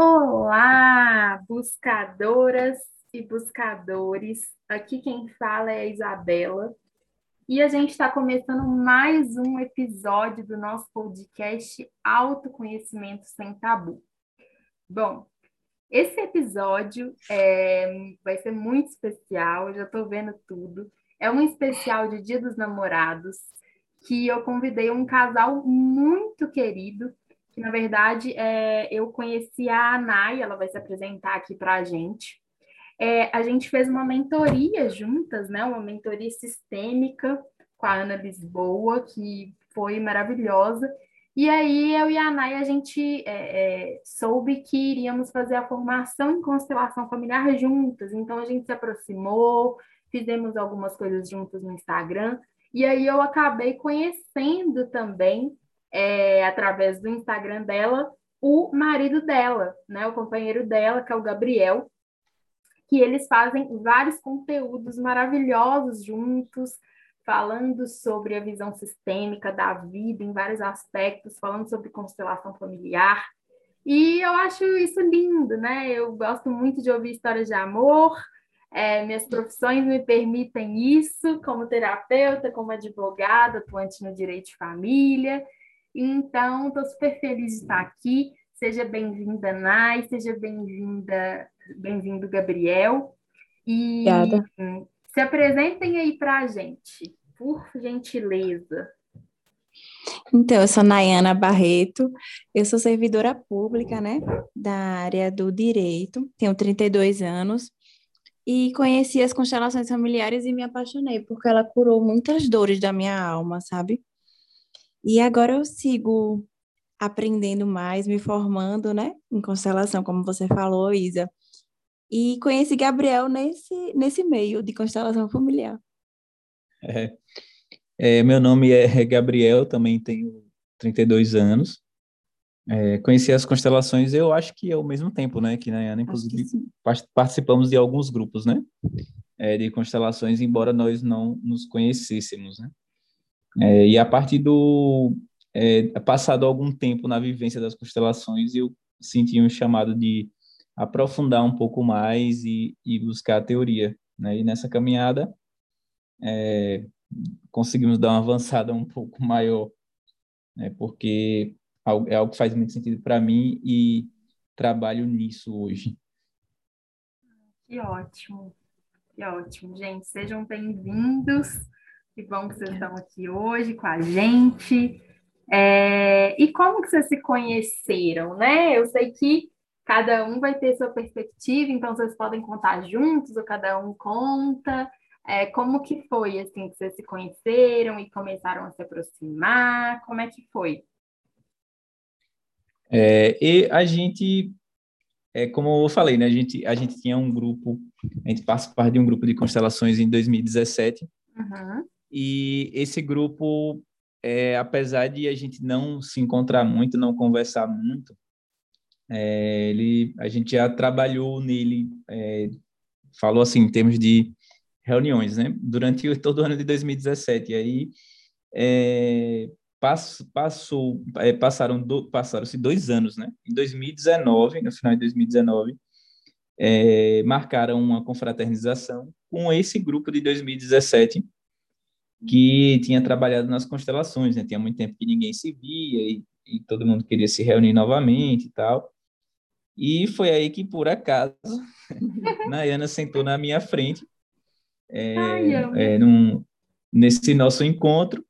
Olá, buscadoras e buscadores. Aqui quem fala é a Isabela. E a gente está começando mais um episódio do nosso podcast Autoconhecimento Sem Tabu. Bom, esse episódio é, vai ser muito especial, eu já estou vendo tudo. É um especial de Dia dos Namorados, que eu convidei um casal muito querido, que na verdade é, eu conheci a Anai, ela vai se apresentar aqui para a gente. É, a gente fez uma mentoria juntas, né? Uma mentoria sistêmica com a Ana Lisboa, que foi maravilhosa. E aí eu e a Nay, a gente é, é, soube que iríamos fazer a formação em constelação familiar juntas. Então a gente se aproximou, fizemos algumas coisas juntas no Instagram. E aí eu acabei conhecendo também, é, através do Instagram dela, o marido dela, né? O companheiro dela, que é o Gabriel, que eles fazem vários conteúdos maravilhosos juntos falando sobre a visão sistêmica da vida em vários aspectos, falando sobre constelação familiar. E eu acho isso lindo, né? Eu gosto muito de ouvir histórias de amor. É, minhas profissões me permitem isso, como terapeuta, como advogada, atuante no direito de família. Então, estou super feliz de estar aqui. Seja bem-vinda, Nai, seja bem-vinda, bem-vindo, Gabriel. E Obrigada. se apresentem aí para a gente por gentileza. Então, eu sou Nayana Barreto, eu sou servidora pública, né, da área do direito, tenho 32 anos e conheci as constelações familiares e me apaixonei, porque ela curou muitas dores da minha alma, sabe? E agora eu sigo aprendendo mais, me formando, né, em constelação, como você falou, Isa. E conheci Gabriel nesse, nesse meio de constelação familiar. É. É, meu nome é Gabriel, também tenho 32 anos. É, conheci as constelações, eu acho que ao mesmo tempo, né? Que Nayana, inclusive, participamos de alguns grupos, né? É, de constelações, embora nós não nos conhecêssemos, né? É, e a partir do é, passado algum tempo na vivência das constelações, eu senti um chamado de aprofundar um pouco mais e, e buscar a teoria, né? E nessa caminhada é, conseguimos dar uma avançada um pouco maior, né, porque é algo que faz muito sentido para mim e trabalho nisso hoje. Que ótimo, que ótimo, gente. Sejam bem-vindos. Que bom que vocês estão aqui hoje com a gente. É, e como que vocês se conheceram, né? Eu sei que cada um vai ter sua perspectiva, então vocês podem contar juntos ou cada um conta. É, como que foi, assim, que vocês se conheceram e começaram a se aproximar? Como é que foi? É, e a gente, é, como eu falei, né, a gente, a gente tinha um grupo, a gente participava de um grupo de constelações em 2017, uhum. E esse grupo, é, apesar de a gente não se encontrar muito, não conversar muito, é, ele, a gente já trabalhou nele, é, falou assim, em termos de reuniões, né? Durante todo o ano de 2017. E aí é, pass, passou, é, passaram do, passaram-se dois anos, né? Em 2019, no final de 2019, é, marcaram uma confraternização com esse grupo de 2017 que tinha trabalhado nas constelações, né? Tinha muito tempo que ninguém se via e, e todo mundo queria se reunir novamente e tal. E foi aí que, por acaso, Nayana sentou na minha frente é, Ai, é, num, nesse nosso encontro.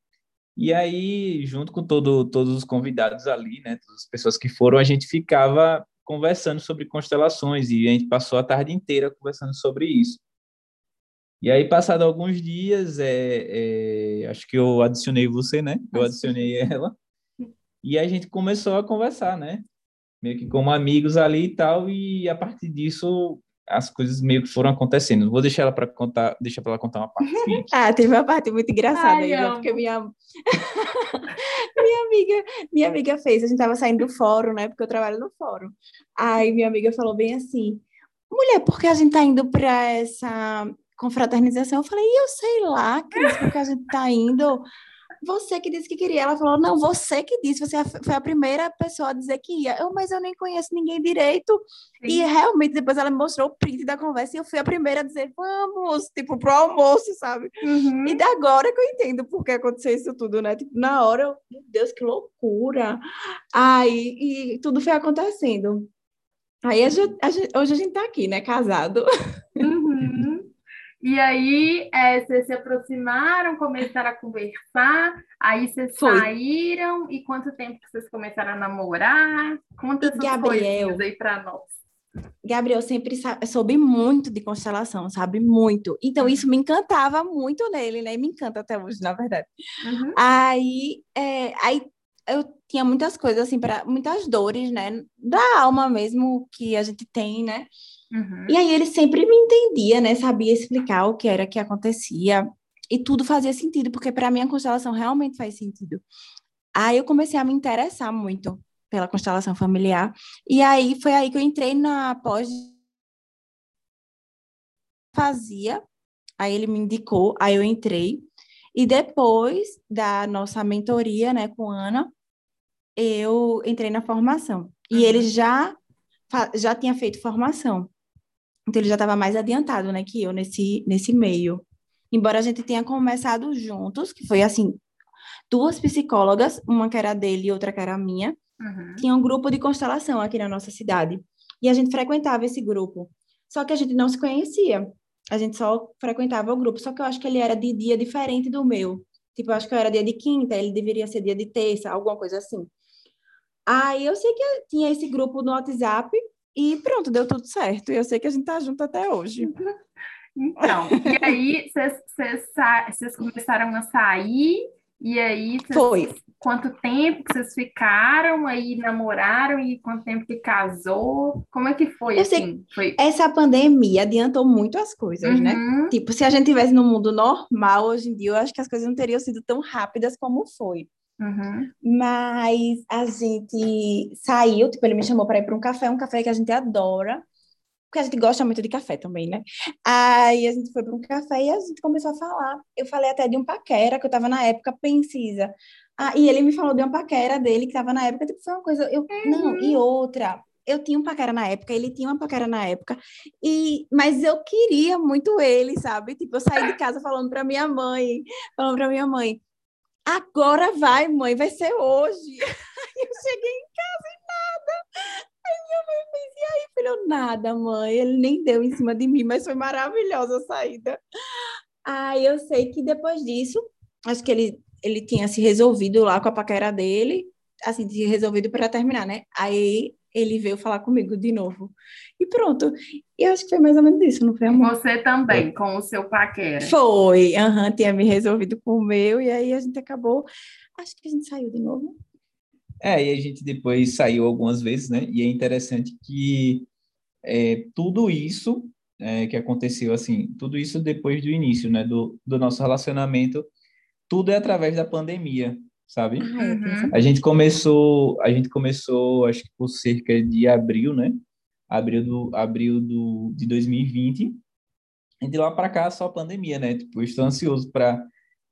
E aí, junto com todo, todos os convidados ali, né, todas as pessoas que foram, a gente ficava conversando sobre constelações e a gente passou a tarde inteira conversando sobre isso. E aí, passado alguns dias, é, é, acho que eu adicionei você, né? Eu adicionei ela. E a gente começou a conversar, né? Meio que como amigos ali e tal. E a partir disso, as coisas meio que foram acontecendo. Vou deixar ela para contar, deixa para ela contar uma parte. ah, teve uma parte muito engraçada aí, porque minha minha amiga, minha amiga fez, a gente tava saindo do fórum, né? Porque eu trabalho no fórum. Aí minha amiga falou bem assim: "Mulher, por que a gente tá indo para essa confraternização?" Eu falei: "Eu sei lá, Cris, porque a gente tá indo você que disse que queria. Ela falou, não, você que disse, você foi a primeira pessoa a dizer que ia. Eu, mas eu nem conheço ninguém direito. Sim. E realmente, depois ela me mostrou o print da conversa e eu fui a primeira a dizer, vamos, tipo, pro almoço, sabe? Uhum. E da agora que eu entendo por que aconteceu isso tudo, né? Tipo, na hora, eu, meu Deus, que loucura. Aí, e tudo foi acontecendo. Aí a gente, a gente, hoje a gente tá aqui, né? Casado. Uhum. E aí, é, vocês se aproximaram, começaram a conversar, aí vocês Foi. saíram, e quanto tempo que vocês começaram a namorar? Conta essas Gabriel, aí para nós. Gabriel sempre soube muito de constelação, sabe? Muito. Então, isso me encantava muito nele, né? E me encanta até hoje, na verdade. Uhum. Aí, é, aí eu tinha muitas coisas, assim, para muitas dores, né? Da alma mesmo que a gente tem, né? Uhum. E aí ele sempre me entendia, né? Sabia explicar o que era que acontecia. E tudo fazia sentido, porque para mim a constelação realmente faz sentido. Aí eu comecei a me interessar muito pela constelação familiar. E aí foi aí que eu entrei na pós fazia. Aí ele me indicou, aí eu entrei. E depois da nossa mentoria, né, com Ana, eu entrei na formação. E uhum. ele já já tinha feito formação. Então ele já estava mais adiantado, né, que eu nesse nesse meio. Embora a gente tenha começado juntos, que foi assim, duas psicólogas, uma que era dele e outra que era minha, uhum. tinha um grupo de constelação aqui na nossa cidade. E a gente frequentava esse grupo. Só que a gente não se conhecia. A gente só frequentava o grupo. Só que eu acho que ele era de dia diferente do meu. Tipo, eu acho que eu era dia de quinta, ele deveria ser dia de terça, alguma coisa assim. Aí eu sei que tinha esse grupo no WhatsApp e pronto, deu tudo certo. E eu sei que a gente tá junto até hoje. Então, e aí vocês começaram a sair, e aí cês, Foi. quanto tempo que vocês ficaram, aí namoraram, e quanto tempo que casou? Como é que foi? Eu assim? sei, foi... Essa pandemia adiantou muito as coisas, né? uhum. né? Tipo, se a gente tivesse no mundo normal hoje em dia, eu acho que as coisas não teriam sido tão rápidas como foi. Uhum. Mas a gente saiu, tipo, ele me chamou para ir para um café, um café que a gente adora, porque a gente gosta muito de café também, né? Aí a gente foi para um café e a gente começou a falar. Eu falei até de um paquera, que eu estava na época pensisa. Ah, e ele me falou de uma paquera dele, que estava na época, tipo, foi uma coisa. Eu, uhum. Não, e outra. Eu tinha um paquera na época, ele tinha uma paquera na época, e mas eu queria muito ele, sabe? Tipo, eu saí de casa falando para minha mãe, falando para minha mãe, Agora vai, mãe, vai ser hoje. Aí eu cheguei em casa e nada. Aí minha mãe fez, e aí, filho? Nada, mãe. Ele nem deu em cima de mim, mas foi maravilhosa a saída. Aí eu sei que depois disso, acho que ele, ele tinha se resolvido lá com a paquera dele, assim, resolvido para terminar, né? Aí ele veio falar comigo de novo. E pronto. E eu acho que foi mais ou menos isso, não foi, amor? Você também, com o seu paquera. Foi, uhum, tinha me resolvido com o meu, e aí a gente acabou. Acho que a gente saiu de novo. É, e a gente depois saiu algumas vezes, né? E é interessante que é, tudo isso é, que aconteceu, assim, tudo isso depois do início, né? Do, do nosso relacionamento, tudo é através da pandemia sabe? Ah, uhum. A gente começou, a gente começou, acho que por cerca de abril, né? Abril do abril do de 2020. E de lá para cá só pandemia, né? Tipo, estou ansioso para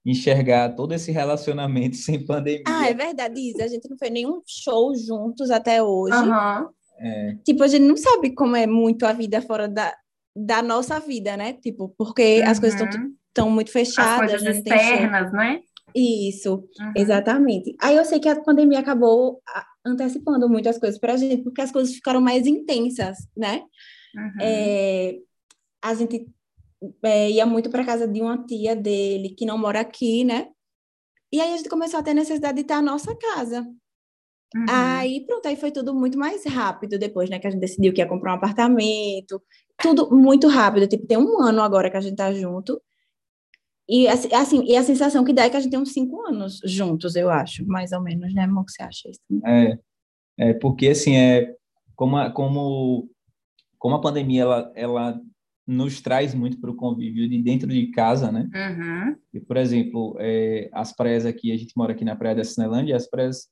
enxergar todo esse relacionamento sem pandemia. Ah, é verdade, Isa. A gente não fez nenhum show juntos até hoje. Uhum. É. Tipo, a gente não sabe como é muito a vida fora da, da nossa vida, né? Tipo, porque uhum. as coisas estão muito fechadas. As coisas externas, né? Isso, uhum. exatamente. Aí eu sei que a pandemia acabou antecipando muitas coisas para a gente, porque as coisas ficaram mais intensas, né? Uhum. É, a gente é, ia muito para casa de uma tia dele, que não mora aqui, né? E aí a gente começou a ter necessidade de ter a nossa casa. Uhum. Aí, pronto, aí foi tudo muito mais rápido depois, né? Que a gente decidiu que ia comprar um apartamento. Tudo muito rápido. Tipo, tem um ano agora que a gente tá junto. E assim, assim, e a sensação que dá é que a gente tem uns cinco anos juntos, eu acho, mais ou menos, né, amor? O que você acha isso? É, é porque assim, é como a, como, como a pandemia ela, ela nos traz muito para o convívio de dentro de casa, né? Uhum. E, por exemplo, é, as praias aqui, a gente mora aqui na praia da Cinelândia, as praias,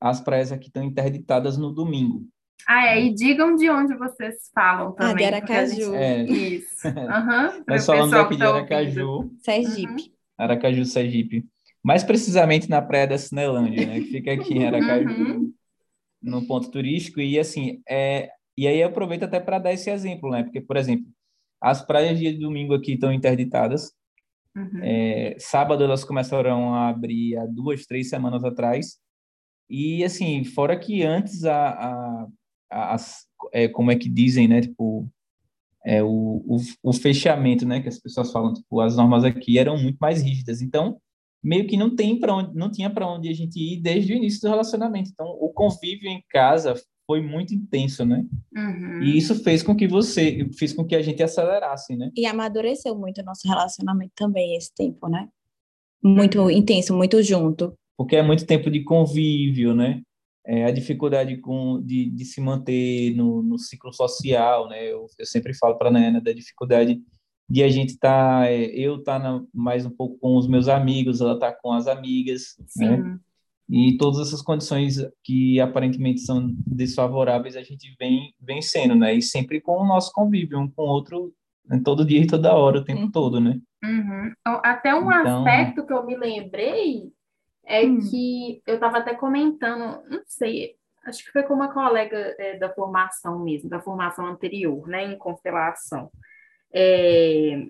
as praias aqui estão interditadas no domingo. Ah, é, e digam de onde vocês falam também. Ah, de Aracaju. Gente... É. Isso. Uhum, Nós falamos aqui de tá Aracaju. Sergipe. Uhum. Aracaju, Sergipe. mais precisamente na Praia da Cinelândia, né? Que fica aqui em Aracaju, uhum. no ponto turístico. E assim, é, e aí eu aproveito até para dar esse exemplo, né? Porque, por exemplo, as praias de domingo aqui estão interditadas. Uhum. É, sábado elas começaram a abrir há duas, três semanas atrás. E assim, fora que antes a, a as, é, como é que dizem, né? Tipo, é, o, o, o, fechamento, né? Que as pessoas falam, tipo, as normas aqui eram muito mais rígidas. Então, meio que não tem para onde, não tinha para onde a gente ir desde o início do relacionamento. Então, o convívio em casa foi muito intenso, né? Uhum. E isso fez com que você, fez com que a gente acelerasse, né? E amadureceu muito o nosso relacionamento também esse tempo, né? Muito intenso, muito junto. Porque é muito tempo de convívio, né? É, a dificuldade com, de, de se manter no, no ciclo social, né? Eu, eu sempre falo para a Nayana da dificuldade de a gente estar, tá, é, eu estar tá mais um pouco com os meus amigos, ela tá com as amigas, né? Sim. né? E todas essas condições que aparentemente são desfavoráveis, a gente vem vencendo, né? E sempre com o nosso convívio, um com o outro, né? todo dia e toda hora, o tempo uhum. todo, né? Uhum. Até um então... aspecto que eu me lembrei é hum. que eu estava até comentando, não sei, acho que foi com uma colega é, da formação mesmo, da formação anterior, né, em constelação. É,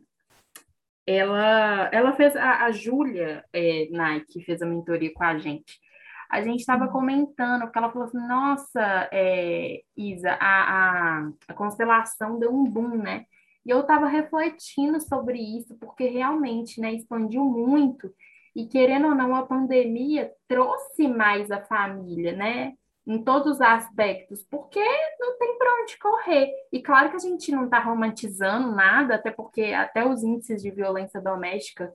ela, ela fez, a, a Júlia é, Nike fez a mentoria com a gente a gente estava uhum. comentando, porque ela falou assim, nossa, é, Isa, a, a, a constelação deu um boom, né? E eu estava refletindo sobre isso, porque realmente, né, expandiu muito, e querendo ou não, a pandemia trouxe mais a família, né? Em todos os aspectos, porque não tem para onde correr. E claro que a gente não está romantizando nada, até porque até os índices de violência doméstica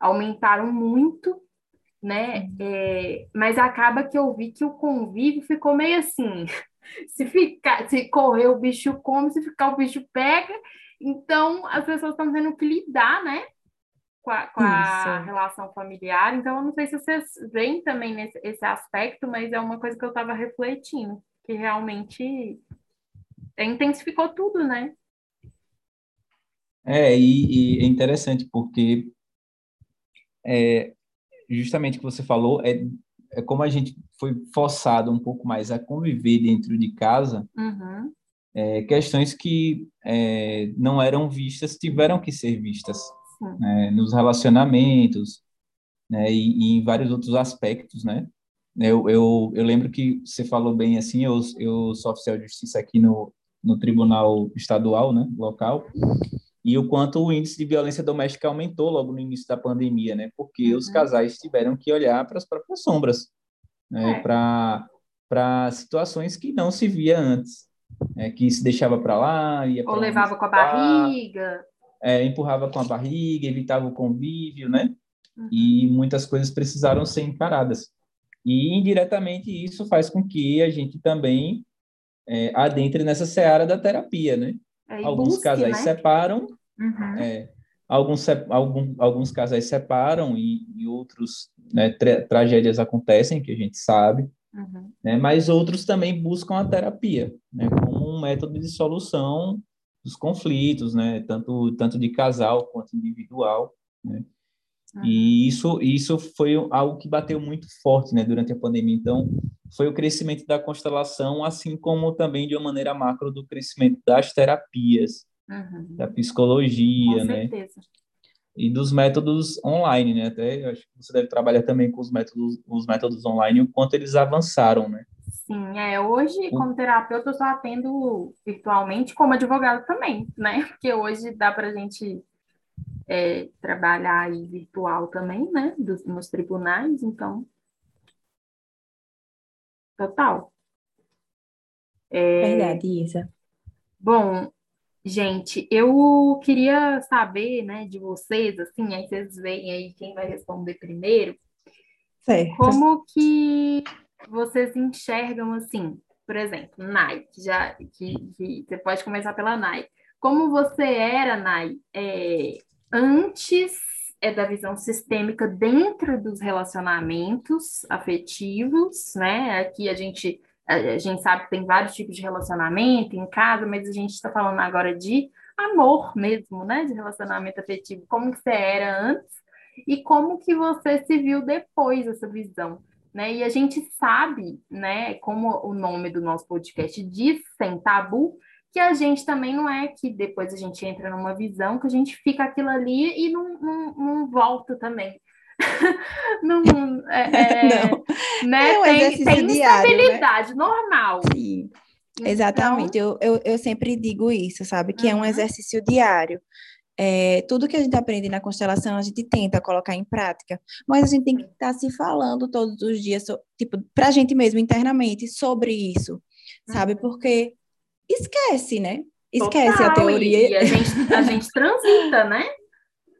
aumentaram muito, né? É, mas acaba que eu vi que o convívio ficou meio assim. Se ficar, se correr o bicho come, se ficar o bicho pega. Então as pessoas estão tendo que lidar, né? Com a, com a relação familiar. Então eu não sei se vocês veem também nesse esse aspecto, mas é uma coisa que eu estava refletindo, que realmente intensificou tudo, né? É, e, e é interessante porque é, justamente o que você falou, é, é como a gente foi forçado um pouco mais a conviver dentro de casa, uhum. é, questões que é, não eram vistas tiveram que ser vistas né, nos relacionamentos né, e, e, em vários outros aspectos, né? Eu, eu, eu lembro que você falou bem assim, eu, eu sou oficial de justiça aqui no, no tribunal estadual, né, local, e o quanto o índice de violência doméstica aumentou logo no início da pandemia, né? Porque uhum. os casais tiveram que olhar para as próprias sombras, né? É. Para para situações que não se via antes, né? que se deixava para lá, ia ou levava com a barriga, é, empurrava com a barriga, evitava o convívio, né? Uhum. E muitas coisas precisaram ser encaradas. E indiretamente isso faz com que a gente também é, adentre nessa seara da terapia, né? É, alguns busque, casais né? separam, uhum. é, alguns, algum, alguns casais separam e, e outros, né, tra tragédias acontecem, que a gente sabe, uhum. né, mas outros também buscam a terapia, né, como um método de solução dos conflitos, né, tanto, tanto de casal quanto individual, né, Uhum. E isso, isso foi algo que bateu muito forte né, durante a pandemia. Então, foi o crescimento da constelação, assim como também, de uma maneira macro, do crescimento das terapias, uhum. da psicologia, com né? Certeza. E dos métodos online, né? Até acho que você deve trabalhar também com os métodos, os métodos online, o quanto eles avançaram, né? Sim, é. Hoje, como terapeuta, eu só atendo virtualmente, como advogado também, né? Porque hoje dá para a gente é, trabalhar aí virtual também, né? Dos, nos tribunais, então. Total. É, Verdade, Isa. Bom, gente, eu queria saber, né, de vocês, assim, aí vocês veem aí quem vai responder primeiro. Certo. Como que vocês enxergam, assim, por exemplo, Nike, já que, que você pode começar pela Nike. Como você era, Nai, é, antes é da visão sistêmica dentro dos relacionamentos afetivos, né? Aqui a gente a gente sabe que tem vários tipos de relacionamento em casa, mas a gente está falando agora de amor mesmo, né? De relacionamento afetivo, como que você era antes e como que você se viu depois dessa visão, né? E a gente sabe, né, como o nome do nosso podcast diz, sem tabu, que a gente também não é que depois a gente entra numa visão que a gente fica aquilo ali e não, não, não volta também. não, é, é, não. Né? É um tem, tem diário, instabilidade né? normal. Sim. Então... Exatamente, eu, eu, eu sempre digo isso, sabe? Que uhum. é um uhum. exercício diário. É, tudo que a gente aprende na constelação, a gente tenta colocar em prática, mas a gente tem que estar tá se falando todos os dias, so, tipo, para a gente mesmo internamente sobre isso, sabe? Uhum. Porque esquece, né? Esquece Total, a teoria. E a gente, a gente transita, né?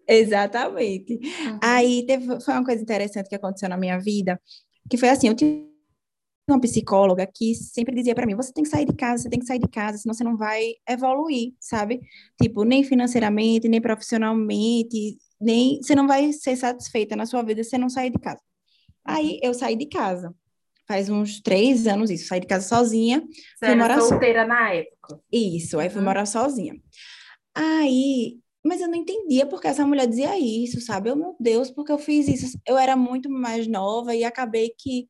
Exatamente. Uhum. Aí teve, foi uma coisa interessante que aconteceu na minha vida, que foi assim, eu tinha uma psicóloga que sempre dizia para mim: você tem que sair de casa, você tem que sair de casa, senão você não vai evoluir, sabe? Tipo, nem financeiramente, nem profissionalmente, nem você não vai ser satisfeita na sua vida se você não sair de casa. Aí eu saí de casa. Faz uns três anos isso, saí de casa sozinha. Você fui morar solteira so... na época. Isso, aí fui uhum. morar sozinha. Aí, mas eu não entendia porque essa mulher dizia isso, sabe? Eu, meu Deus, porque eu fiz isso? Eu era muito mais nova e acabei que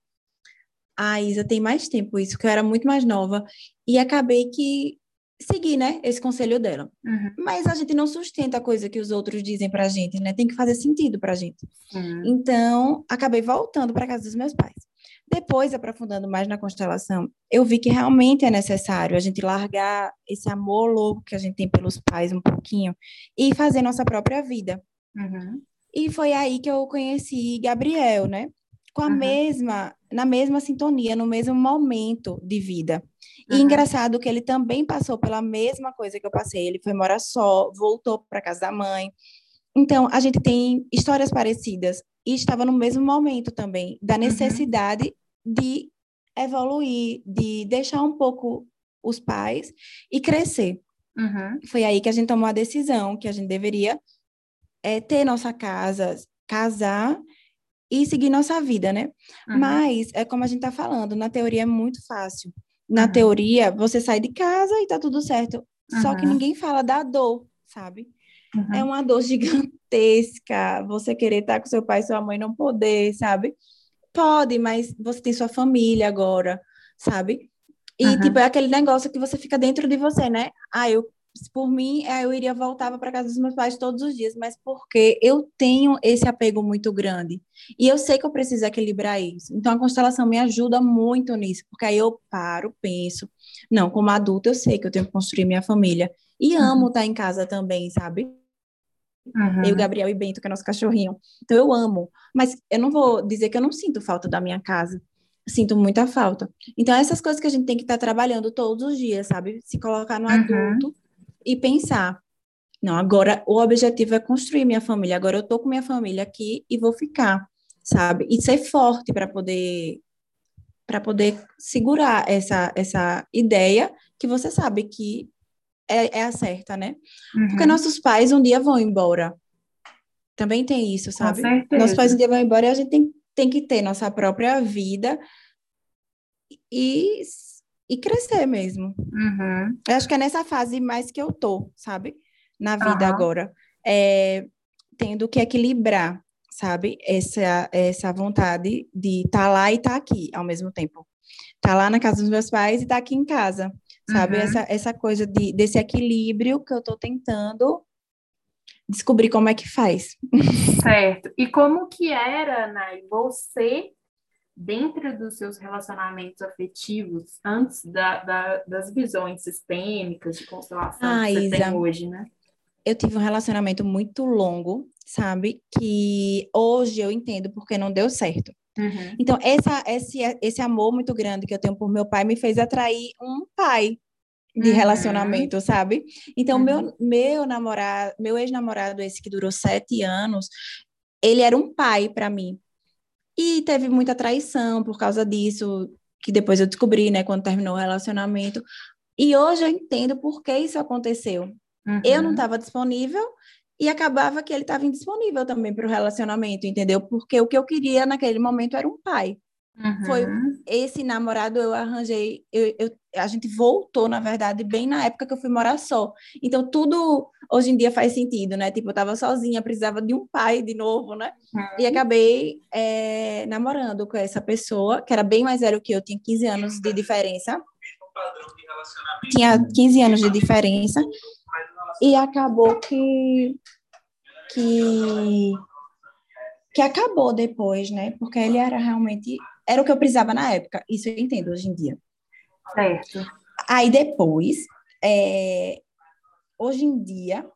a Isa tem mais tempo isso, que eu era muito mais nova, e acabei que segui, né, esse conselho dela. Uhum. Mas a gente não sustenta a coisa que os outros dizem pra gente, né? Tem que fazer sentido pra gente. Uhum. Então, acabei voltando para casa dos meus pais. Depois, aprofundando mais na constelação, eu vi que realmente é necessário a gente largar esse amor louco que a gente tem pelos pais um pouquinho e fazer nossa própria vida. Uhum. E foi aí que eu conheci Gabriel, né? Com a uhum. mesma na mesma sintonia, no mesmo momento de vida. E uhum. engraçado que ele também passou pela mesma coisa que eu passei. Ele foi morar só, voltou para casa da mãe. Então, a gente tem histórias parecidas e estava no mesmo momento também da necessidade uhum. de evoluir, de deixar um pouco os pais e crescer. Foi aí que a gente tomou a decisão que a gente deveria é, ter nossa casa, casar e seguir nossa vida, né? Uhum. Mas é como a gente tá falando, na teoria é muito fácil. Na uhum. teoria, você sai de casa e tá tudo certo. Uhum. Só que ninguém fala da dor, sabe? É uma dor gigantesca. Você querer estar com seu pai e sua mãe não poder, sabe? Pode, mas você tem sua família agora, sabe? E, tipo, é aquele negócio que você fica dentro de você, né? Ah, eu por mim, é, eu iria voltar para casa dos meus pais todos os dias, mas porque eu tenho esse apego muito grande. E eu sei que eu preciso equilibrar isso. Então, a constelação me ajuda muito nisso, porque aí eu paro, penso. Não, como adulta, eu sei que eu tenho que construir minha família. E uhum. amo estar em casa também, sabe? Uhum. Eu, Gabriel e Bento, que é nosso cachorrinho. Então, eu amo. Mas eu não vou dizer que eu não sinto falta da minha casa sinto muita falta. Então, essas coisas que a gente tem que estar trabalhando todos os dias, sabe? Se colocar no uhum. adulto e pensar, não, agora o objetivo é construir minha família, agora eu tô com minha família aqui e vou ficar, sabe? E ser forte para poder para poder segurar essa essa ideia que você sabe que é, é a certa, né? Uhum. Porque nossos pais um dia vão embora. Também tem isso, sabe? Nossos pais um dia vão embora e a gente tem, tem que ter nossa própria vida e e crescer mesmo. Uhum. Eu acho que é nessa fase mais que eu tô, sabe? Na vida uhum. agora. É, tendo que equilibrar, sabe? Essa, essa vontade de estar tá lá e estar tá aqui ao mesmo tempo. Estar tá lá na casa dos meus pais e estar tá aqui em casa, sabe? Uhum. Essa, essa coisa de, desse equilíbrio que eu tô tentando descobrir como é que faz. Certo. E como que era, Nai, você dentro dos seus relacionamentos afetivos, antes da, da, das visões sistêmicas de constelação ah, que você Isa, tem hoje, né? Eu tive um relacionamento muito longo, sabe? Que hoje eu entendo porque não deu certo. Uhum. Então, essa, esse, esse amor muito grande que eu tenho por meu pai me fez atrair um pai de uhum. relacionamento, sabe? Então, uhum. meu, meu namorado, meu ex-namorado, esse que durou sete anos, ele era um pai para mim, e teve muita traição por causa disso, que depois eu descobri, né, quando terminou o relacionamento. E hoje eu entendo por que isso aconteceu. Uhum. Eu não estava disponível e acabava que ele estava indisponível também para o relacionamento, entendeu? Porque o que eu queria naquele momento era um pai. Uhum. Foi esse namorado eu arranjei, eu, eu, a gente voltou, na verdade, bem na época que eu fui morar só. Então, tudo hoje em dia faz sentido, né? Tipo, eu tava sozinha, precisava de um pai de novo, né? Uhum. E acabei é, namorando com essa pessoa, que era bem mais velho que eu, tinha 15 anos de diferença. Tinha 15 anos de diferença. E acabou que. que que acabou depois, né? Porque ele era realmente era o que eu precisava na época. Isso eu entendo hoje em dia. Certo. Aí depois, é, hoje em dia,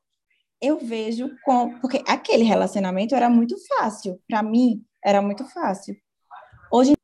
eu vejo com. Porque aquele relacionamento era muito fácil. Para mim, era muito fácil. Hoje.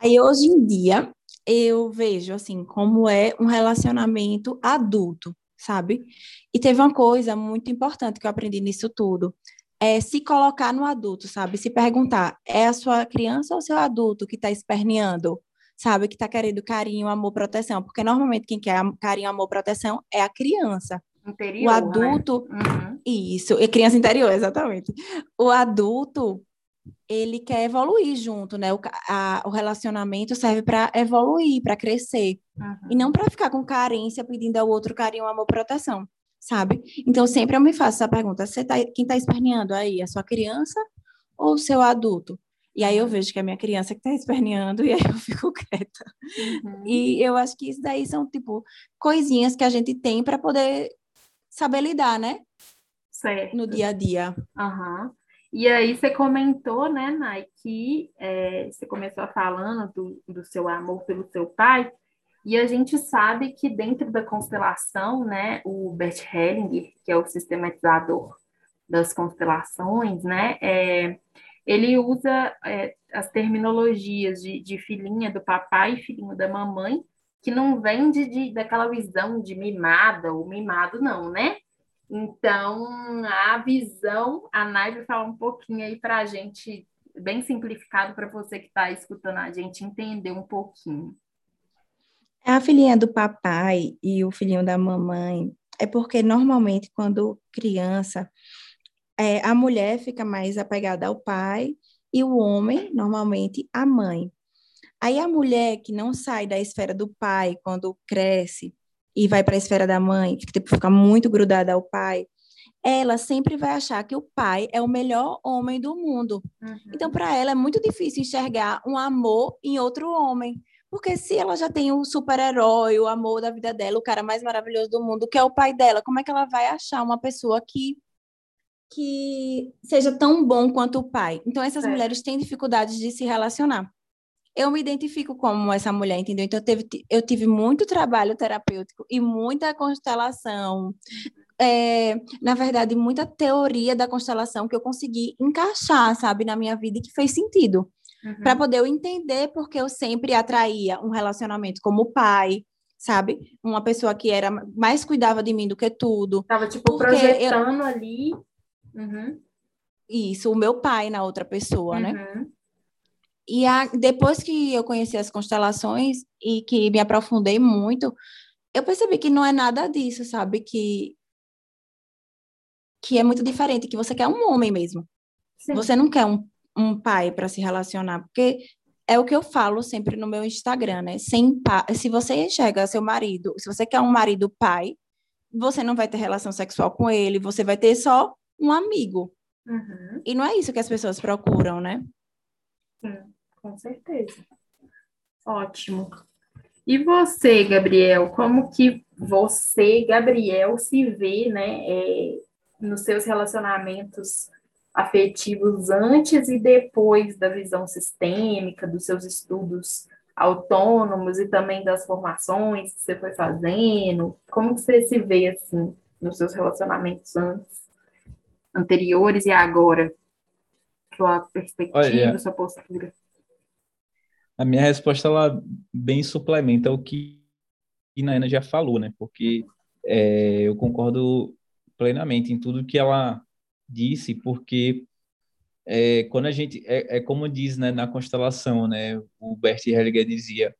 Aí hoje em dia, eu vejo assim como é um relacionamento adulto, sabe? E teve uma coisa muito importante que eu aprendi nisso tudo é se colocar no adulto, sabe? Se perguntar, é a sua criança ou o seu adulto que está esperneando, sabe? Que está querendo carinho, amor, proteção. Porque normalmente quem quer carinho, amor, proteção é a criança. Interior, o adulto, né? uhum. isso, é criança interior, exatamente. O adulto, ele quer evoluir junto, né? O, a, o relacionamento serve para evoluir, para crescer. Uhum. E não para ficar com carência pedindo ao outro carinho, amor, proteção sabe? Então, sempre eu me faço essa pergunta: você tá, quem está esperneando aí? A sua criança ou o seu adulto? E aí eu vejo que é a minha criança que está esperneando e aí eu fico quieta. Uhum. E eu acho que isso daí são, tipo, coisinhas que a gente tem para poder saber lidar, né? Certo. No dia a dia. Uhum. E aí você comentou, né, Nai, que é, você começou falando do, do seu amor pelo seu pai, e a gente sabe que dentro da constelação, né, o Bert Hellinger, que é o sistematizador das constelações, né, é, ele usa é, as terminologias de, de, filhinha do papai e filhinho da mamãe, que não vem de, de, daquela visão de mimada ou mimado, não, né? Então, a visão, a Nai vai falar um pouquinho aí para a gente, bem simplificado para você que está escutando a gente entender um pouquinho. A filhinha do papai e o filhinho da mamãe é porque normalmente quando criança é, a mulher fica mais apegada ao pai e o homem normalmente à mãe. Aí a mulher que não sai da esfera do pai quando cresce e vai para a esfera da mãe, que tipo, fica muito grudada ao pai, ela sempre vai achar que o pai é o melhor homem do mundo. Uhum. Então, para ela é muito difícil enxergar um amor em outro homem. Porque se ela já tem o super-herói, o amor da vida dela, o cara mais maravilhoso do mundo, que é o pai dela, como é que ela vai achar uma pessoa que que seja tão bom quanto o pai? Então essas é. mulheres têm dificuldades de se relacionar. Eu me identifico como essa mulher, entendeu? Então eu, teve, eu tive muito trabalho terapêutico e muita constelação, é, na verdade, muita teoria da constelação que eu consegui encaixar, sabe, na minha vida e que fez sentido uhum. para poder eu entender porque eu sempre atraía um relacionamento como pai, sabe? Uma pessoa que era mais cuidava de mim do que tudo. Tava tipo projetando eu... ali. Uhum. Isso, o meu pai na outra pessoa, né? uhum. né? E a, depois que eu conheci as constelações e que me aprofundei muito, eu percebi que não é nada disso, sabe? Que que é muito diferente, que você quer um homem mesmo. Sim. Você não quer um um pai para se relacionar, porque é o que eu falo sempre no meu Instagram, né? Sem pa... Se você enxerga seu marido, se você quer um marido pai, você não vai ter relação sexual com ele, você vai ter só um amigo. Uhum. E não é isso que as pessoas procuram, né? Sim, com certeza. Ótimo. E você, Gabriel, como que você, Gabriel, se vê, né, é, nos seus relacionamentos afetivos antes e depois da visão sistêmica, dos seus estudos autônomos e também das formações que você foi fazendo? Como você se vê assim nos seus relacionamentos antes, anteriores e agora? Sua perspectiva, Olha, sua postura? A minha resposta ela bem suplementa o que a Naina já falou, né? Porque é, eu concordo plenamente em tudo que ela disse, porque é, quando a gente é, é, como diz né, na constelação, né, o Bert Hellinger dizia,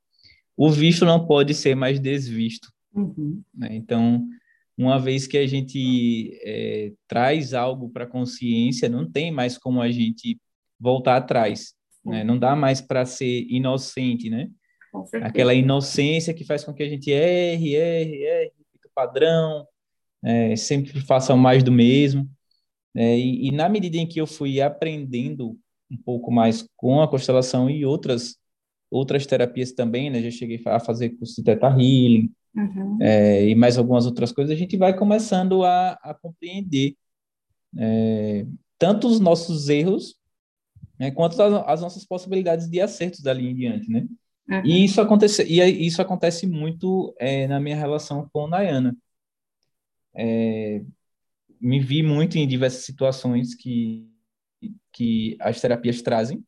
o visto não pode ser mais desvisto. Uhum. Né? Então, uma vez que a gente é, traz algo para a consciência, não tem mais como a gente voltar atrás. Né? Não dá mais para ser inocente, né? Aquela inocência que faz com que a gente erre, erre, erre, padrão, é, sempre faça mais do mesmo. É, e, e, na medida em que eu fui aprendendo um pouco mais com a constelação e outras outras terapias também, né? Já cheguei a fazer curso de Theta Healing uhum. é, e mais algumas outras coisas. A gente vai começando a, a compreender é, tanto os nossos erros né, quanto as, as, nossas possibilidades de acertos dali em diante, né? Uhum. E isso acontece e isso acontece muito é, na minha relação com Nayana. É, me vi muito em diversas situações que que as terapias trazem,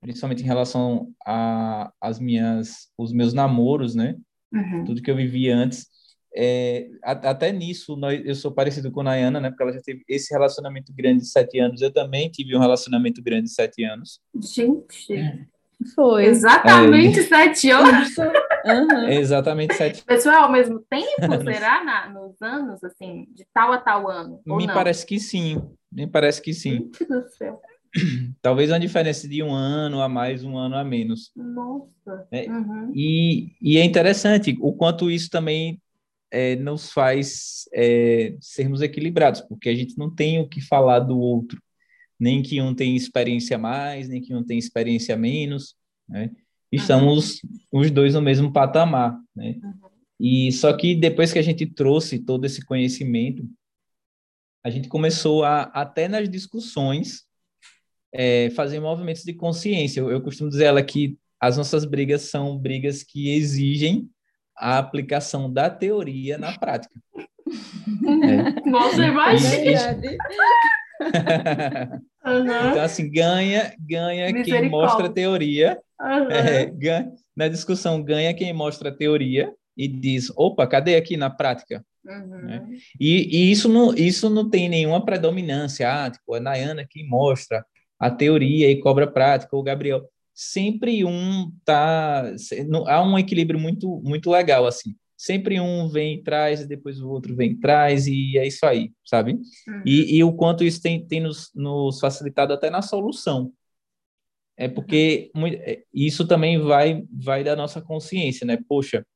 principalmente em relação a as minhas os meus namoros, né? Uhum. Tudo que eu vivi antes. É, até nisso, nós, eu sou parecido com a Nayana, né? Porque ela já teve esse relacionamento grande de sete anos. Eu também tive um relacionamento grande de sete anos. Gente, foi exatamente é, sete anos. Uhum. Exatamente sete. Pessoal, ao mesmo tempo, será na, nos anos, assim, de tal a tal ano? Me não? parece que sim. Me parece que sim. Meu céu. Talvez uma diferença de um ano a mais, um ano a menos. Nossa. É, uhum. e, e é interessante o quanto isso também é, nos faz é, sermos equilibrados, porque a gente não tem o que falar do outro, nem que um tem experiência mais, nem que um tem experiência menos, né? Estamos uhum. os dois no mesmo patamar, né? Uhum. E só que depois que a gente trouxe todo esse conhecimento, a gente começou a até nas discussões é, fazer movimentos de consciência. Eu, eu costumo dizer ela que as nossas brigas são brigas que exigem a aplicação da teoria na prática. é. Nossa, imagina! uhum. Então, assim, ganha, ganha quem mostra a teoria. Uhum. É, ganha, na discussão, ganha quem mostra a teoria e diz, opa, cadê aqui na prática? Uhum. Né? E, e, isso, não, isso não tem nenhuma predominância. Ah, tipo, a Nayana que mostra a teoria e cobra prática, o Gabriel. Sempre um tá. Há um equilíbrio muito, muito legal, assim. Sempre um vem e traz, e depois o outro vem e traz, e é isso aí, sabe? Uhum. E, e, o quanto isso tem, tem nos, nos facilitado até na solução. É porque é, isso também vai, vai da nossa consciência, né? Poxa,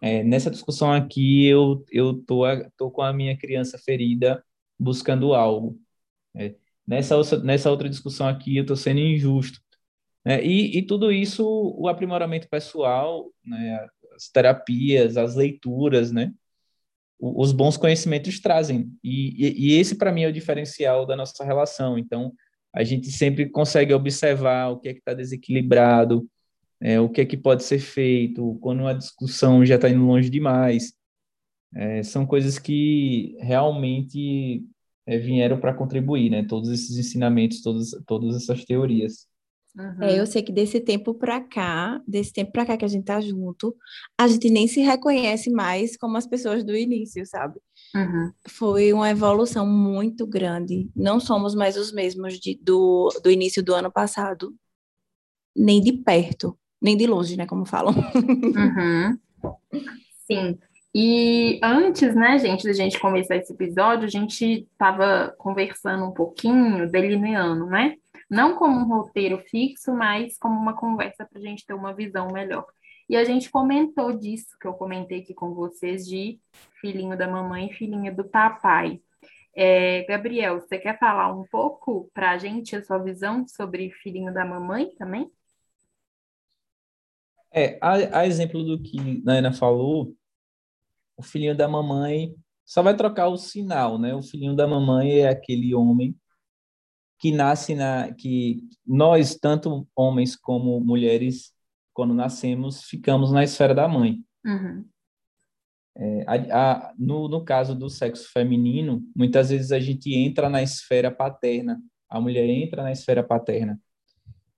é, nessa discussão aqui eu eu tô, tô com a minha criança ferida buscando algo. É, nessa, nessa outra discussão aqui eu estou sendo injusto. Né? E, e tudo isso, o aprimoramento pessoal, né? As terapias, as leituras, né? os bons conhecimentos trazem. E, e, e esse, para mim, é o diferencial da nossa relação. Então, a gente sempre consegue observar o que é que está desequilibrado, é, o que é que pode ser feito, quando uma discussão já está indo longe demais. É, são coisas que realmente é, vieram para contribuir, né? Todos esses ensinamentos, todas, todas essas teorias. Uhum. É, eu sei que desse tempo para cá, desse tempo para cá que a gente tá junto, a gente nem se reconhece mais como as pessoas do início, sabe? Uhum. Foi uma evolução muito grande. Não somos mais os mesmos de, do, do início do ano passado, nem de perto, nem de longe, né? Como falam. Uhum. Sim. E antes, né, gente, da gente começar esse episódio, a gente estava conversando um pouquinho, delineando, né? Não como um roteiro fixo, mas como uma conversa para a gente ter uma visão melhor. E a gente comentou disso, que eu comentei aqui com vocês, de filhinho da mamãe e filhinho do papai. É, Gabriel, você quer falar um pouco para a gente a sua visão sobre filhinho da mamãe também? É, a, a exemplo do que a Ana falou, o filhinho da mamãe só vai trocar o sinal, né? O filhinho da mamãe é aquele homem que nasce na que nós tanto homens como mulheres quando nascemos ficamos na esfera da mãe. Uhum. É, a, a, no, no caso do sexo feminino, muitas vezes a gente entra na esfera paterna, a mulher entra na esfera paterna.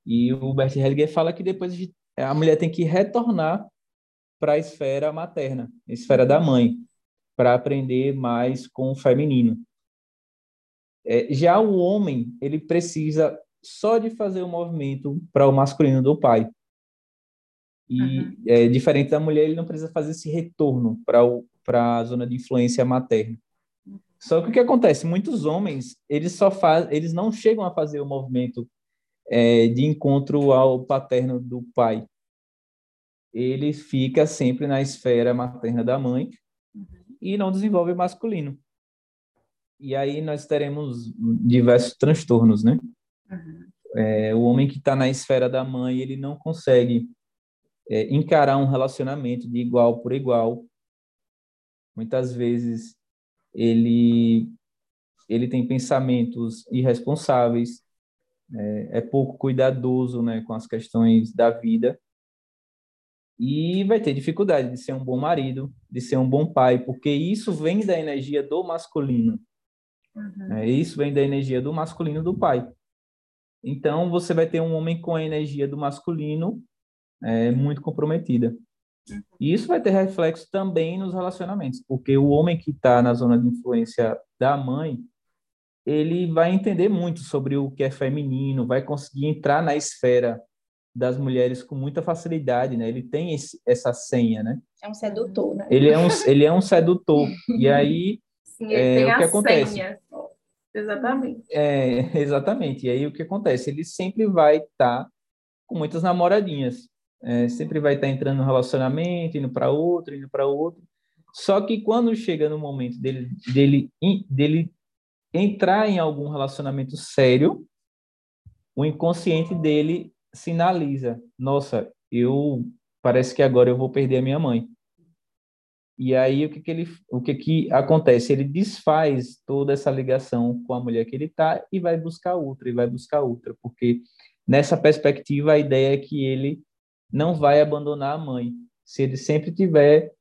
E o Bert Hellinger fala que depois a mulher tem que retornar para a esfera materna, a esfera da mãe, para aprender mais com o feminino. É, já o homem, ele precisa só de fazer o movimento para o masculino do pai. E uhum. é, diferente da mulher, ele não precisa fazer esse retorno para a zona de influência materna. Só que o que acontece? Muitos homens, eles só faz, eles não chegam a fazer o movimento é, de encontro ao paterno do pai. Ele fica sempre na esfera materna da mãe uhum. e não desenvolve masculino. E aí nós teremos diversos transtornos, né? Uhum. É, o homem que está na esfera da mãe, ele não consegue é, encarar um relacionamento de igual por igual. Muitas vezes ele ele tem pensamentos irresponsáveis, é, é pouco cuidadoso, né, com as questões da vida e vai ter dificuldade de ser um bom marido, de ser um bom pai, porque isso vem da energia do masculino. Uhum. É, isso vem da energia do masculino do pai. Então, você vai ter um homem com a energia do masculino é, muito comprometida. Uhum. E isso vai ter reflexo também nos relacionamentos, porque o homem que está na zona de influência da mãe, ele vai entender muito sobre o que é feminino, vai conseguir entrar na esfera das mulheres com muita facilidade, né? Ele tem esse, essa senha, né? É um sedutor, né? Ele é um, ele é um sedutor. e aí, Sim, é, o que acontece? Senha. Exatamente. É, exatamente. E aí, o que acontece? Ele sempre vai estar tá com muitas namoradinhas. É, sempre vai estar tá entrando no relacionamento, indo para outro, indo para outro. Só que quando chega no momento dele, dele, dele entrar em algum relacionamento sério, o inconsciente dele sinaliza: nossa, eu parece que agora eu vou perder a minha mãe. E aí o que que ele, o que que acontece? Ele desfaz toda essa ligação com a mulher que ele tá e vai buscar outra e vai buscar outra, porque nessa perspectiva a ideia é que ele não vai abandonar a mãe, se ele sempre tiver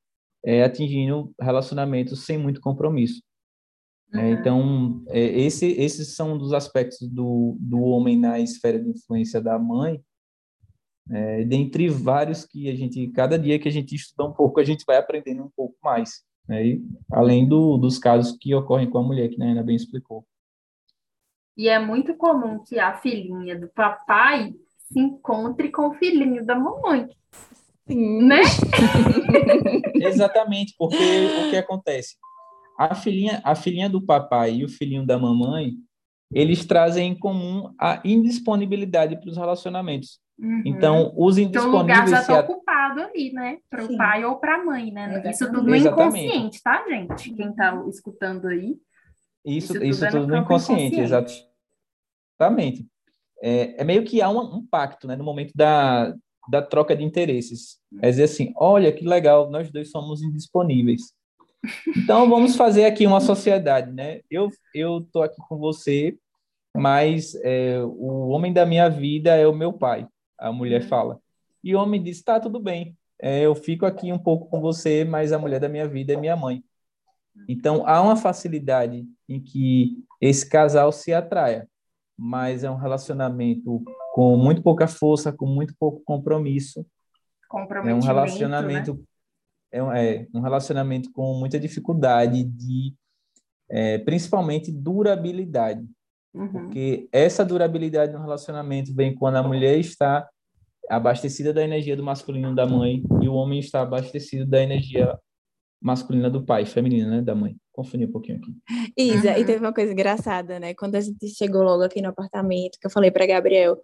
é, atingindo relacionamentos sem muito compromisso. É, uhum. É, então, é, esse, esses são dos aspectos do, do homem na esfera de influência da mãe, é, dentre vários que a gente, cada dia que a gente estuda um pouco, a gente vai aprendendo um pouco mais, né? e, além do, dos casos que ocorrem com a mulher, que a Ana bem explicou. E é muito comum que a filhinha do papai se encontre com o filhinho da mamãe. Sim. Né? Exatamente, porque o que acontece? a filhinha, a filhinha do papai e o filhinho da mamãe, eles trazem em comum a indisponibilidade para os relacionamentos. Uhum. Então, os indisponíveis... Então, o lugar já está ocupado ali, né? Para o pai ou para a mãe, né? Isso tudo no inconsciente, tá, gente? Quem está escutando aí. Isso, isso, isso tudo, é tudo no inconsciente, inconsciente. exatamente. É, é, meio que há um, um, pacto, né? No momento da, da troca de interesses. É dizer assim, olha que legal, nós dois somos indisponíveis. Então vamos fazer aqui uma sociedade, né? Eu eu tô aqui com você, mas é, o homem da minha vida é o meu pai. A mulher uhum. fala. E o homem diz: tá tudo bem. É, eu fico aqui um pouco com você, mas a mulher da minha vida é minha mãe. Então há uma facilidade em que esse casal se atraia, mas é um relacionamento com muito pouca força, com muito pouco compromisso. É um relacionamento né? É um, é um relacionamento com muita dificuldade de, é, principalmente, durabilidade. Uhum. Porque essa durabilidade no relacionamento vem quando a mulher está abastecida da energia do masculino da mãe e o homem está abastecido da energia masculina do pai, feminina, né, da mãe. Confundi um pouquinho aqui. Isa, uhum. e teve uma coisa engraçada, né? Quando a gente chegou logo aqui no apartamento, que eu falei para Gabriel,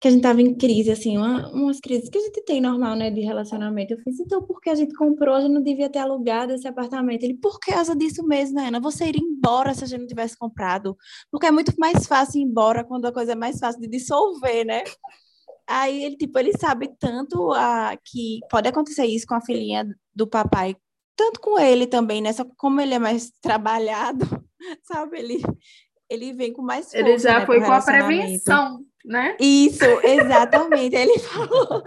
que a gente tava em crise, assim, uma, umas crises que a gente tem normal, né, de relacionamento. Eu fiz, então, por que a gente comprou? A gente não devia ter alugado esse apartamento. Ele, por causa disso mesmo, né, Ana? Você iria embora se a gente não tivesse comprado. Porque é muito mais fácil ir embora quando a coisa é mais fácil de dissolver, né? Aí ele, tipo, ele sabe tanto a, que pode acontecer isso com a filhinha do papai, tanto com ele também, né? Só que como ele é mais trabalhado, sabe? Ele, ele vem com mais força. Ele já né, foi com a prevenção né? Isso, exatamente. Ele falou,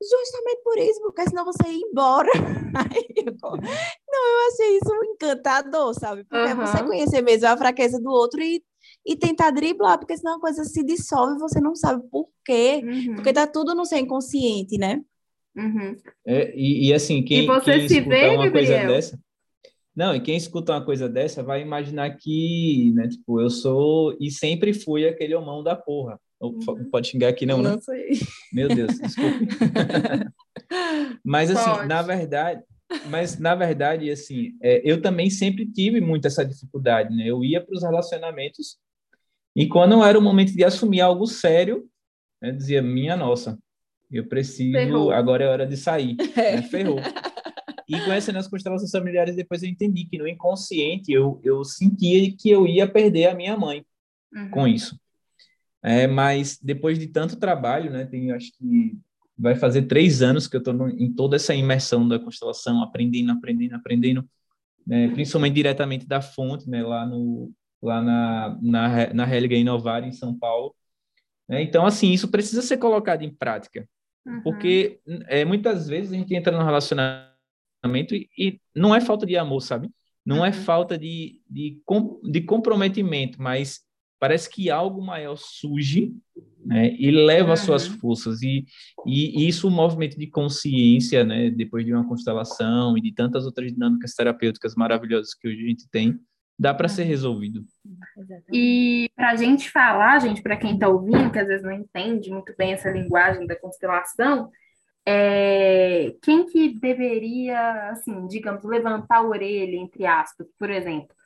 justamente por isso, porque senão você ia embora. Eu, não, eu achei isso encantador, sabe? Porque uhum. você conhecer mesmo a fraqueza do outro e, e tentar driblar, porque senão a coisa se dissolve e você não sabe por quê. Uhum. Porque tá tudo no seu inconsciente, né? Uhum. É, e, e, assim, quem, e você quem se vê, uma Gabriel? coisa dessa. Não, e quem escuta uma coisa dessa vai imaginar que, né, tipo, eu sou e sempre fui aquele homão da porra. Uhum. Pode xingar aqui, não, né? Não sei. Meu Deus, desculpe. mas, assim, Pode. na verdade, mas, na verdade, assim, é, eu também sempre tive muito essa dificuldade, né? Eu ia para os relacionamentos E quando era o momento de assumir algo sério, né, dizia, minha nossa, eu preciso, ferrou. agora é hora de sair. É. Né? Ferrou. E conhecendo as constelações familiares, depois eu entendi que no inconsciente eu, eu sentia que eu ia perder a minha mãe uhum. com isso. É, mas depois de tanto trabalho, né, tem acho que vai fazer três anos que eu estou em toda essa imersão da constelação, aprendendo, aprendendo, aprendendo, né, principalmente diretamente da fonte, né, lá no lá na na, na Helga Inovar em São Paulo. É, então, assim, isso precisa ser colocado em prática, uhum. porque é, muitas vezes a gente entra no relacionamento e, e não é falta de amor, sabe? Não é uhum. é falta de, de, de comprometimento, mas parece que algo maior surge né, e leva as suas uhum. forças. E, e, e, isso, o movimento de consciência, né, depois de uma constelação e de tantas outras dinâmicas terapêuticas maravilhosas que hoje a gente tem, dá para ser uhum. resolvido. E para a gente falar, gente, para quem está ouvindo, que às vezes não entende muito bem essa linguagem da constelação, é, quem que deveria, assim, digamos, levantar a orelha, entre aspas, por exemplo,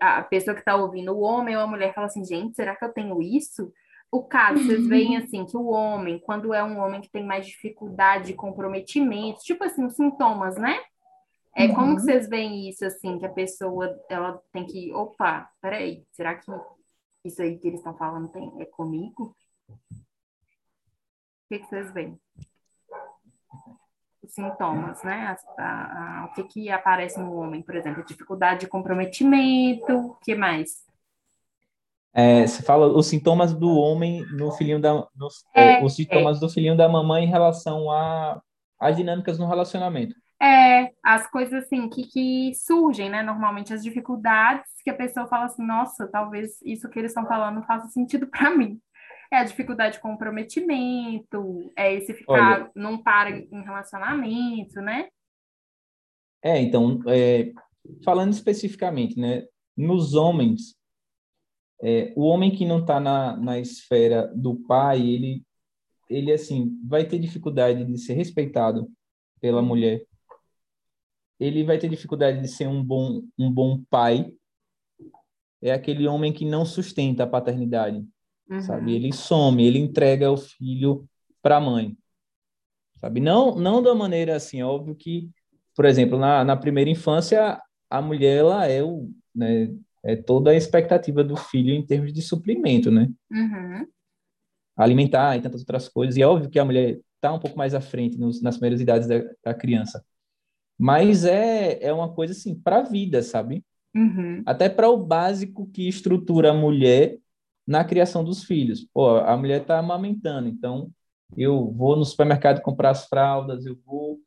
a pessoa que está ouvindo, o homem ou a mulher fala assim, gente, será que eu tenho isso? O caso, vocês veem assim, que o homem, quando é um homem que tem mais dificuldade de comprometimento, tipo assim, sintomas, né? É, como que uhum. vocês veem isso, assim, que a pessoa, ela tem que, opa, peraí, será que isso aí que eles estão falando tem, é comigo? O que, que vocês veem? Sintomas, né? A, a, a, o que, que aparece no homem, por exemplo? Dificuldade de comprometimento, o que mais? É, você fala os sintomas do homem no filhinho da. É, é, os sintomas é. do filhinho da mamãe em relação a as dinâmicas no relacionamento. É, as coisas assim que, que surgem, né? Normalmente as dificuldades que a pessoa fala assim, nossa, talvez isso que eles estão falando faça sentido para mim é a dificuldade de comprometimento, é esse ficar, Olha, não para em relacionamento, né? É, então, é, falando especificamente, né, nos homens, é, o homem que não está na, na esfera do pai, ele, ele, assim, vai ter dificuldade de ser respeitado pela mulher, ele vai ter dificuldade de ser um bom, um bom pai, é aquele homem que não sustenta a paternidade uhum. sabe? Ele some, ele entrega o filho para a mãe, sabe? Não, não da maneira assim, óbvio que, por exemplo, na, na primeira infância, a mulher, ela é o, né, é toda a expectativa do filho em termos de suprimento, né? Uhum. Alimentar e tantas outras coisas, e é óbvio que a mulher está um pouco mais à frente nos, nas primeiras idades da, da criança. Mas é, é uma coisa assim, para a vida, sabe? Uhum. Até para o básico que estrutura a mulher na criação dos filhos. Pô, a mulher está amamentando, então eu vou no supermercado comprar as fraldas, eu vou,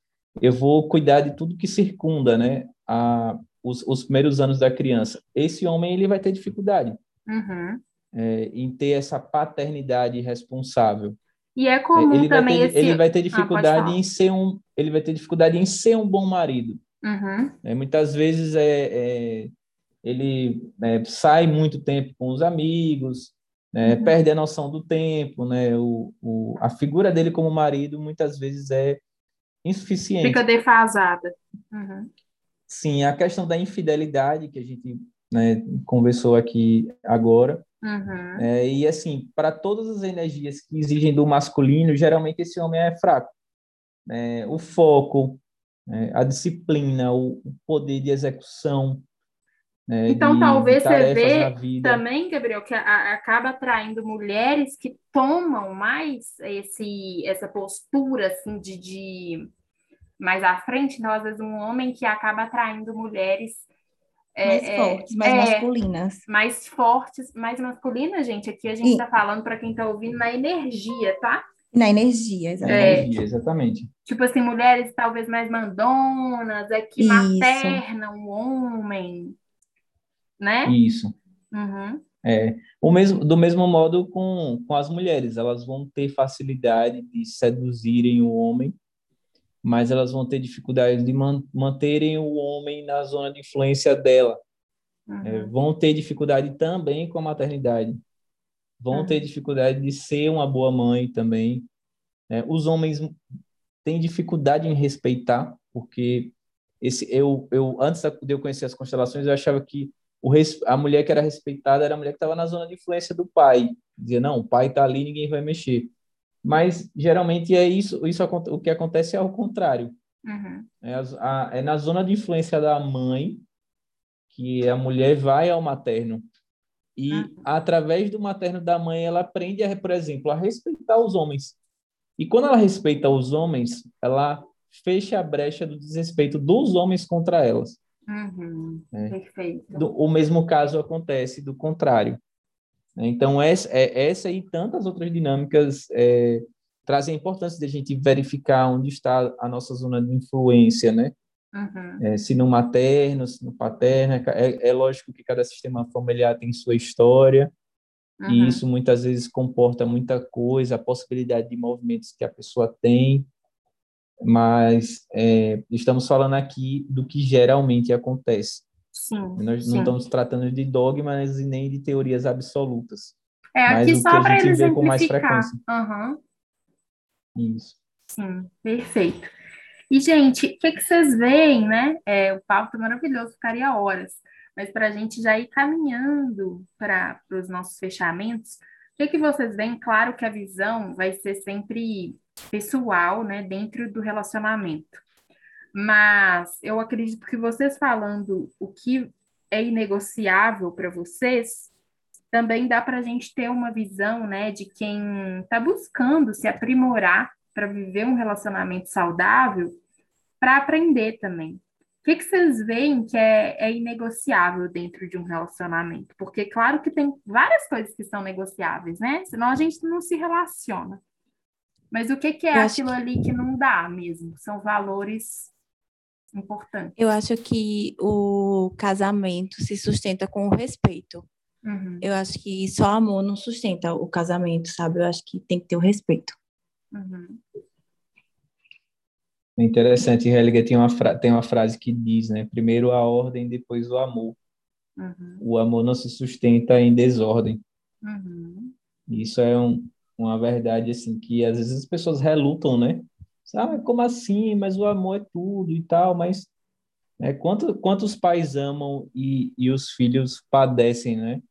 eu vou cuidar de tudo que circunda, né, a, os, os primeiros anos da criança. Esse homem ele vai ter dificuldade uhum. é, em ter essa paternidade responsável. E é comum ele também ter, esse... Ele vai ter ah, dificuldade ah, em ser um, ele vai ter dificuldade em ser um bom marido. Uhum. É, muitas vezes é, é ele né, sai muito tempo com os amigos, né, uhum. perde a noção do tempo, né, o, o, a figura dele como marido muitas vezes é insuficiente. Fica defasada. Uhum. Sim, a questão da infidelidade que a gente né, conversou aqui agora. Uhum. É, e assim, para todas as energias que exigem do masculino, geralmente esse homem é fraco. É, o foco, é, a disciplina, o, o poder de execução, né, então, de, talvez de você vê também, Gabriel, que a, a, acaba atraindo mulheres que tomam mais esse, essa postura assim de, de mais à frente, então, às vezes, um homem que acaba atraindo mulheres é, mais é, fortes, mais é, masculinas. Mais fortes, mais masculinas, gente. Aqui a gente está falando para quem está ouvindo na energia, tá? Na energia, exatamente. É, energia, exatamente. Tipo assim, mulheres talvez mais mandonas, é que Isso. maternam o homem né? Isso. Uhum. É, o mesmo, do mesmo modo com, com as mulheres, elas vão ter facilidade de seduzirem o homem, mas elas vão ter dificuldade de man, manterem o homem na zona de influência dela. Uhum. É, vão ter dificuldade também com a maternidade. Vão uhum. ter dificuldade de ser uma boa mãe também. É, os homens têm dificuldade em respeitar, porque esse eu, eu antes de eu conhecer as constelações, eu achava que o, a mulher que era respeitada era a mulher que estava na zona de influência do pai. Dizia, não, o pai está ali, ninguém vai mexer. Mas, geralmente, é isso, isso o que acontece é ao contrário. Uhum. É, a, é na zona de influência da mãe que a mulher vai ao materno. E, uhum. através do materno da mãe, ela aprende, a, por exemplo, a respeitar os homens. E quando ela respeita os homens, ela fecha a brecha do desrespeito dos homens contra elas. Uhum, é. Perfeito. Do, o mesmo caso acontece do contrário. Então, essa, é, essa e tantas outras dinâmicas é, trazem a importância de a gente verificar onde está a nossa zona de influência, né? Uhum. É, se no materno, se no paterno. É, é, lógico que cada sistema familiar tem sua história, uhum. e isso muitas vezes comporta muita coisa, a possibilidade de movimentos que a pessoa tem, mas é, estamos falando aqui do que geralmente acontece. Sim, Nós sim. não estamos tratando de dogmas e nem de teorias absolutas. É, aqui só para ele exemplificar. Com mais frequência. Uhum. Isso. Sim, perfeito. E, gente, o que, que vocês veem, né? É, o papo tá maravilhoso, ficaria horas. Mas para a gente já ir caminhando para os nossos fechamentos, que, que vocês veem? Claro que a visão vai ser sempre pessoal, né, dentro do relacionamento. Mas eu acredito que vocês falando o que é inegociável para vocês, também dá para a gente ter uma visão, né, de quem está buscando se aprimorar para viver um relacionamento saudável, para aprender também. O que, que vocês veem que é, é inegociável dentro de um relacionamento? Porque, claro que tem várias coisas que são negociáveis, né? Senão a gente não se relaciona. Mas o que, que é eu aquilo que... ali que não dá mesmo? São valores importantes. Eu acho que o casamento se sustenta com o respeito. Uhum. Eu acho que só amor não sustenta o casamento, sabe? Eu acho que tem que ter o respeito. Uhum. É interessante, Helliger tem uma, tem uma frase que diz, né? Primeiro a ordem, depois o amor. Uhum. O amor não se sustenta em desordem. Uhum. Isso é um, uma verdade assim que às vezes as pessoas relutam, né? Ah, como assim? Mas o amor é tudo e tal, mas né, quanto, quantos pais amam e, e os filhos padecem, né?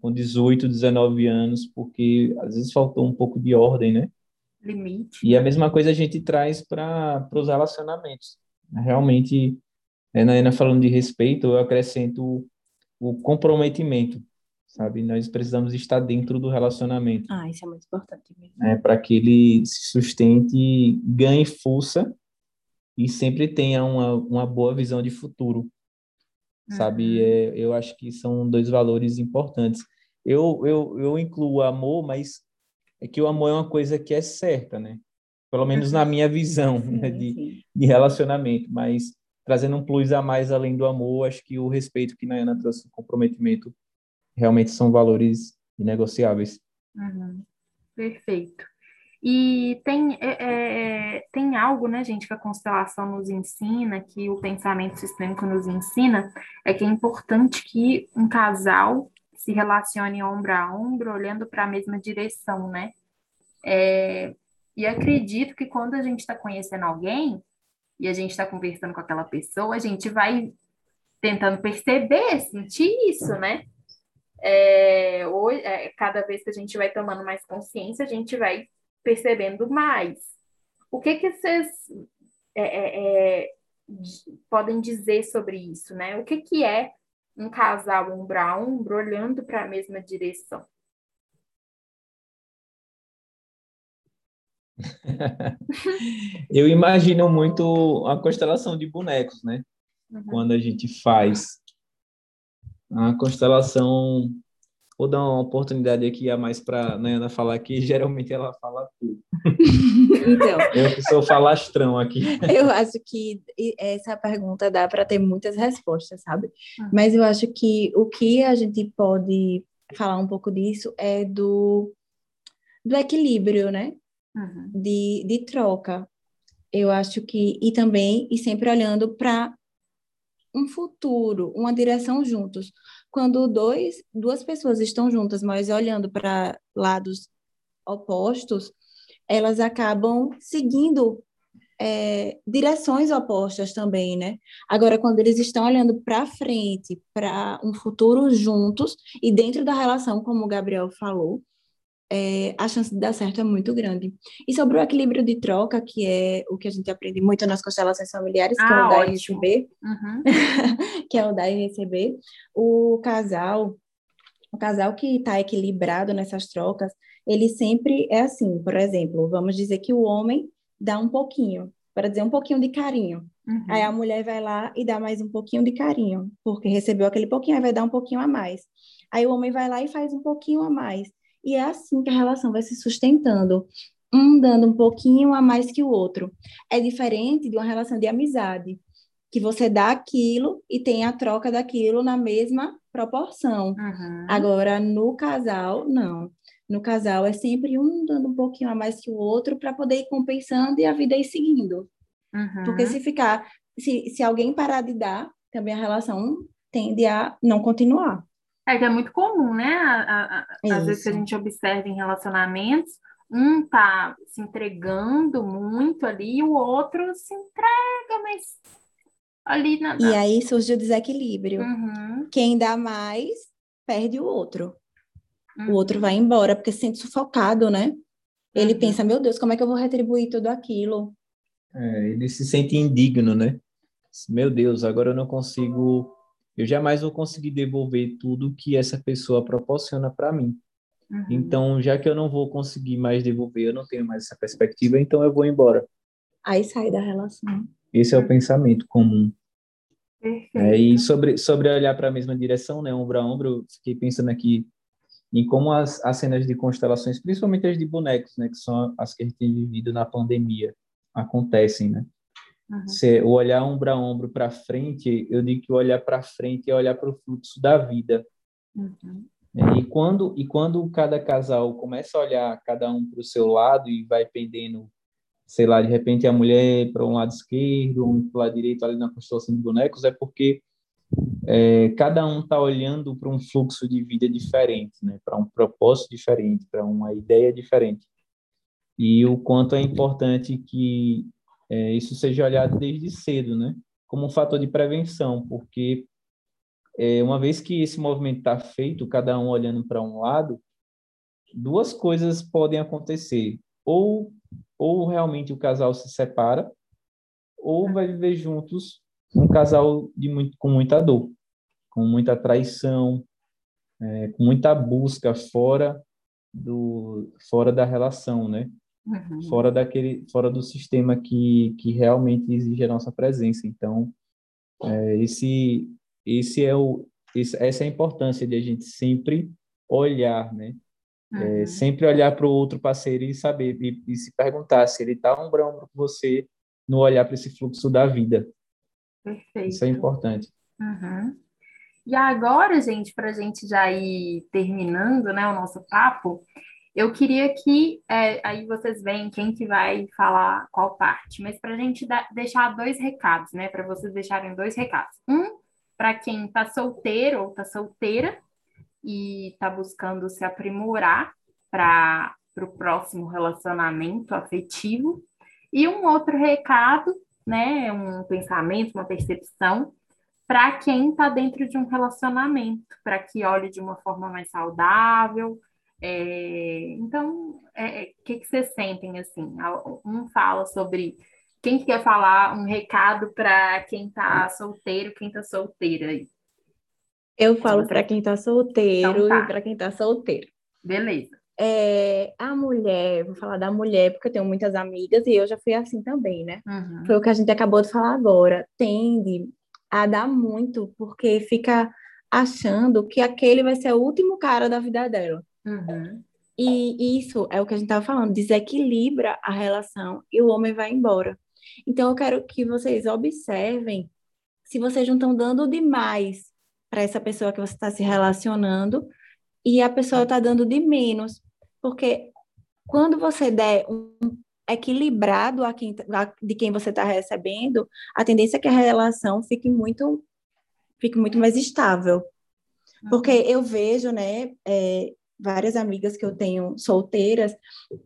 Com 18, 19 anos, porque às vezes faltou um pouco de ordem, né? Limite. E a mesma coisa a gente traz para os relacionamentos. Realmente, né, na Ana falando de respeito, eu acrescento o comprometimento sabe? Nós precisamos estar dentro do relacionamento. Ah, isso é muito importante mesmo. É, para que ele se sustente, ganhe força e sempre tenha uma, uma boa visão de futuro, uhum. sabe? É, eu acho que são dois valores importantes. Eu, eu, eu incluo o amor, mas é que o amor é uma coisa que é certa, né? Pelo menos na minha visão né? de, de relacionamento, mas trazendo um plus a mais além do amor, acho que o respeito que Nayana trouxe, o comprometimento realmente são valores inegociáveis. Uhum. Perfeito. E tem, é, é, tem algo, né, gente, que a constelação nos ensina, que o pensamento sistêmico nos ensina, é que é importante que um casal se relacione ombro a ombro, olhando para a mesma direção, né? É, e acredito que quando a gente está conhecendo alguém e a gente está conversando com aquela pessoa, a gente vai tentando perceber, sentir isso, né? é, hoje, é, cada vez que a gente vai tomando mais consciência, a gente vai percebendo mais. O que que vocês é, é, é podem dizer sobre isso, né? O que que é um casal ombro a ombro olhando para a mesma direção? Eu imagino muito a constelação de bonecos, né? Uhum. Quando a gente faz a constelação, vou dar uma oportunidade aqui a mais para a Nayana falar que geralmente ela fala tudo. Então, eu que sou falastrão aqui. Eu acho que essa pergunta dá para ter muitas respostas, sabe? Uhum. Mas eu acho que o que a gente pode falar um pouco disso é do, do equilíbrio, né? Uhum. De, de troca. Eu acho que, e também, e sempre olhando para um futuro, uma direção juntos. Quando dois, duas pessoas estão juntas, mas olhando para lados opostos, elas acabam seguindo é, direções opostas também, né? Agora, quando eles estão olhando para frente, para um futuro juntos e dentro da relação, como o Gabriel falou, é, a chance de dar certo é muito grande. E sobre o equilíbrio de troca, que é o que a gente aprende muito nas constelações familiares, que ah, é o dar e receber, uhum. que é o dar e receber, o casal, o casal que está equilibrado nessas trocas, ele sempre é assim, por exemplo, vamos dizer que o homem dá um pouquinho, para dizer um pouquinho de carinho. Uhum. Aí a mulher vai lá e dá mais um pouquinho de carinho, porque recebeu aquele pouquinho, aí vai dar um pouquinho a mais. Aí o homem vai lá e faz um pouquinho a mais. E é assim que a relação vai se sustentando, um dando um pouquinho a mais que o outro. É diferente de uma relação de amizade, que você dá aquilo e tem a troca daquilo na mesma proporção. Uhum. Agora, no casal, não no casal é sempre um dando um pouquinho a mais que o outro para poder ir compensando e a vida ir seguindo. Uhum. Porque se ficar, se, se alguém parar de dar, também a relação tende a não continuar. É que é muito comum, né? A, a, a, às vezes que a gente observa em relacionamentos, um tá se entregando muito ali e o outro se entrega, mas ali na. E aí surge o desequilíbrio. Uhum. Quem dá mais perde o outro. Uhum. O outro vai embora porque se sente sufocado, né? Ele uhum. pensa, meu Deus, como é que eu vou retribuir tudo aquilo? É, ele se sente indigno, né? Meu Deus, agora eu não consigo, eu jamais vou conseguir devolver tudo que essa pessoa proporciona para mim. Uhum. Então, já que eu não vou conseguir mais devolver, eu não tenho mais essa perspectiva, então eu vou embora. Aí sai da relação. Esse é o pensamento comum. É, e sobre, sobre olhar para a mesma direção, né, ombro a ombro, eu fiquei pensando aqui em como as, as cenas de constelações, principalmente as de bonecos, né, que são as que a gente tem vivido na pandemia, acontecem, né? Uhum. Se, o olhar ombro a ombro para frente, eu digo que olhar para frente é olhar para o fluxo da vida. Uhum. É, e quando e quando cada casal começa a olhar cada um para o seu lado e vai pendendo, sei lá, de repente a mulher para um lado esquerdo, um para o lado direito ali na constelação de bonecos, é porque é, cada um está olhando para um fluxo de vida diferente, né? para um propósito diferente, para uma ideia diferente. E o quanto é importante que é, isso seja olhado desde cedo, né? como um fator de prevenção, porque é, uma vez que esse movimento está feito, cada um olhando para um lado, duas coisas podem acontecer. Ou, ou realmente o casal se separa, ou vai viver juntos um casal de muito, com muita dor, com muita traição, é, com muita busca fora do fora da relação, né? Uhum. Fora daquele, fora do sistema que que realmente exige a nossa presença. Então, é, esse esse é o esse, essa é a importância de a gente sempre olhar, né? É, uhum. É, sempre olhar para o outro parceiro e saber e, e se perguntar se ele está ombro com você no olhar para esse fluxo da vida, Perfeito. Isso é importante. Uhum. E agora, gente, para a gente já ir terminando né, o nosso papo, eu queria que é, aí vocês veem quem que vai falar qual parte, mas para a gente dar, deixar dois recados, né? Para vocês deixarem dois recados. Um, para quem está solteiro ou está solteira e está buscando se aprimorar para o próximo relacionamento afetivo. E um outro recado né, um pensamento, uma percepção para quem está dentro de um relacionamento, para que olhe de uma forma mais saudável. É, então, o é, é, que, que vocês sentem assim? Um fala sobre quem quer falar um recado para quem está solteiro, quem está solteira aí. Eu falo para quem está solteiro então, tá. e para quem está solteiro. Beleza. É, a mulher, vou falar da mulher, porque eu tenho muitas amigas e eu já fui assim também, né? Uhum. Foi o que a gente acabou de falar agora. Tende a dar muito, porque fica achando que aquele vai ser o último cara da vida dela. Uhum. E isso é o que a gente estava falando, desequilibra a relação e o homem vai embora. Então, eu quero que vocês observem se vocês não estão dando demais para essa pessoa que você está se relacionando e a pessoa está dando de menos. Porque quando você der um equilibrado a quem, a, de quem você está recebendo, a tendência é que a relação fique muito, fique muito mais estável. Porque uhum. eu vejo, né, é, várias amigas que eu tenho solteiras,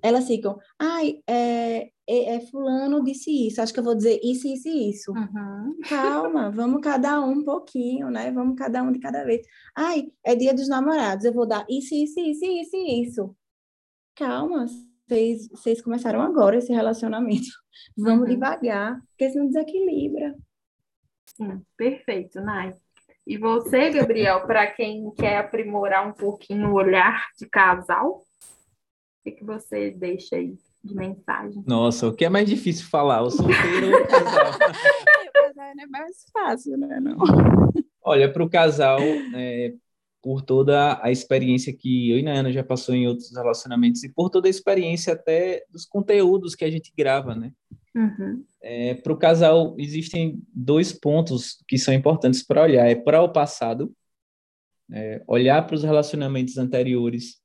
elas ficam, ai, é, é, é, fulano disse isso, acho que eu vou dizer isso, isso e isso. Uhum. Calma, vamos cada um um pouquinho, né? Vamos cada um de cada vez. Ai, é dia dos namorados, eu vou dar isso, isso, isso, isso e isso. Calma, vocês, vocês começaram agora esse relacionamento. Vamos uhum. devagar, porque senão desequilibra. Sim, perfeito, Nai. E você, Gabriel, para quem quer aprimorar um pouquinho o olhar de casal, o que, que você deixa aí de mensagem? Nossa, o que é mais difícil falar, o solteiro ou o casal? é mais fácil, né? Não. Olha, para o casal, é, por toda a experiência que eu e Nayana já passou em outros relacionamentos e por toda a experiência até dos conteúdos que a gente grava, né? Uhum. É, para o casal, existem dois pontos que são importantes para olhar. É para o passado, é, olhar para os relacionamentos anteriores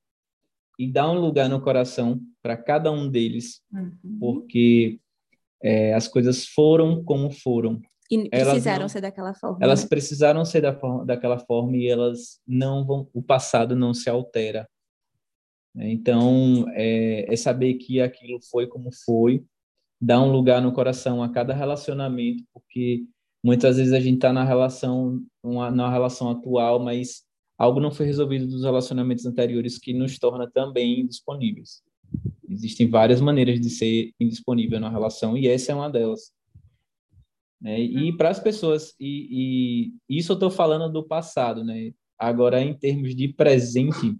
e dar um lugar no coração para cada um deles, uhum. porque é, as coisas foram como foram. E precisaram não, ser daquela forma. Elas né? precisaram ser da forma, daquela forma e elas não vão, o passado não se altera. Então, é, é saber que aquilo foi como foi dar um lugar no coração a cada relacionamento, porque muitas vezes a gente está na relação, uma, na relação atual, mas algo não foi resolvido dos relacionamentos anteriores que nos torna também indisponíveis. Existem várias maneiras de ser indisponível na relação e essa é uma delas. Né? E para as pessoas, e, e isso eu estou falando do passado, né? Agora, em termos de presente,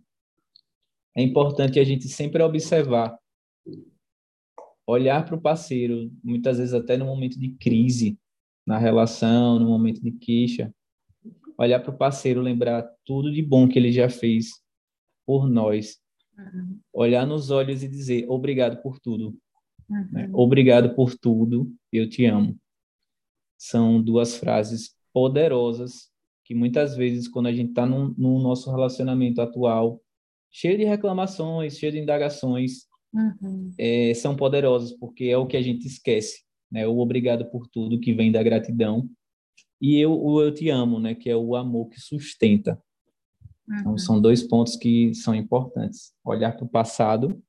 é importante a gente sempre observar olhar para o parceiro, muitas vezes até no momento de crise na relação, no momento de queixa, olhar para o parceiro, lembrar tudo de bom que ele já fez por nós, uhum. olhar nos olhos e dizer obrigado por tudo, uhum. né? obrigado por tudo, eu te amo. São duas frases poderosas que muitas vezes quando a gente está no, no nosso relacionamento atual, cheio de reclamações, cheio de indagações, uhum. é, são poderosos, porque é o que a gente esquece, né? O obrigado por tudo que vem da gratidão e eu, o eu te amo, né? Que é o amor que sustenta. Então, uhum. Então, são dois pontos que são importantes: olhar para o passado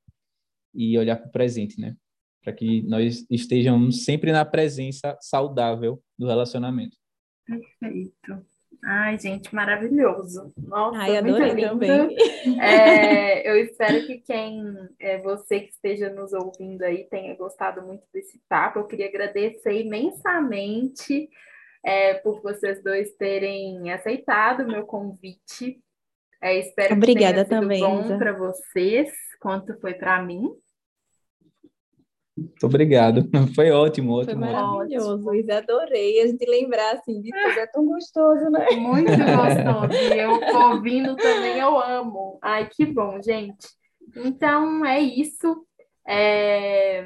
e olhar para o presente, né? Para que nós estejamos sempre na presença saudável do relacionamento. Perfeito. Ai, gente, maravilhoso. Nossa, Ai, adorei também. É, eu espero que quem, é, você que esteja nos ouvindo aí, tenha gostado muito desse papo. Eu queria agradecer imensamente é, por vocês dois terem aceitado o meu convite. É, espero Obrigada que tenha sido também, bom para vocês, quanto foi para mim. Muito obrigado. Foi ótimo, ótimo. Foi maravilhoso, Luiz. Adorei a gente lembrar assim de tudo. É tão gostoso, né? Muito gostoso. E eu ouvindo também, eu amo. Ai, que bom, gente. Então é isso. É...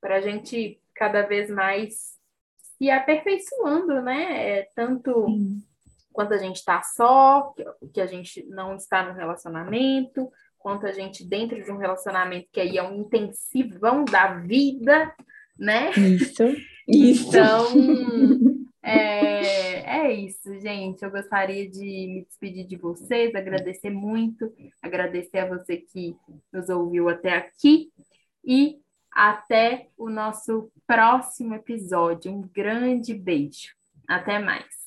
Para a gente cada vez mais se aperfeiçoando, né? É, tanto Sim. quando a gente está só, que a gente não está no relacionamento, quanto a gente dentro de um relacionamento que aí é um intensivão da vida, né? Isso, isso. Então, é, é isso, gente. Eu gostaria de me despedir de vocês, agradecer muito, agradecer a você que nos ouviu até aqui e até o nosso próximo episódio. Um grande beijo. Até mais.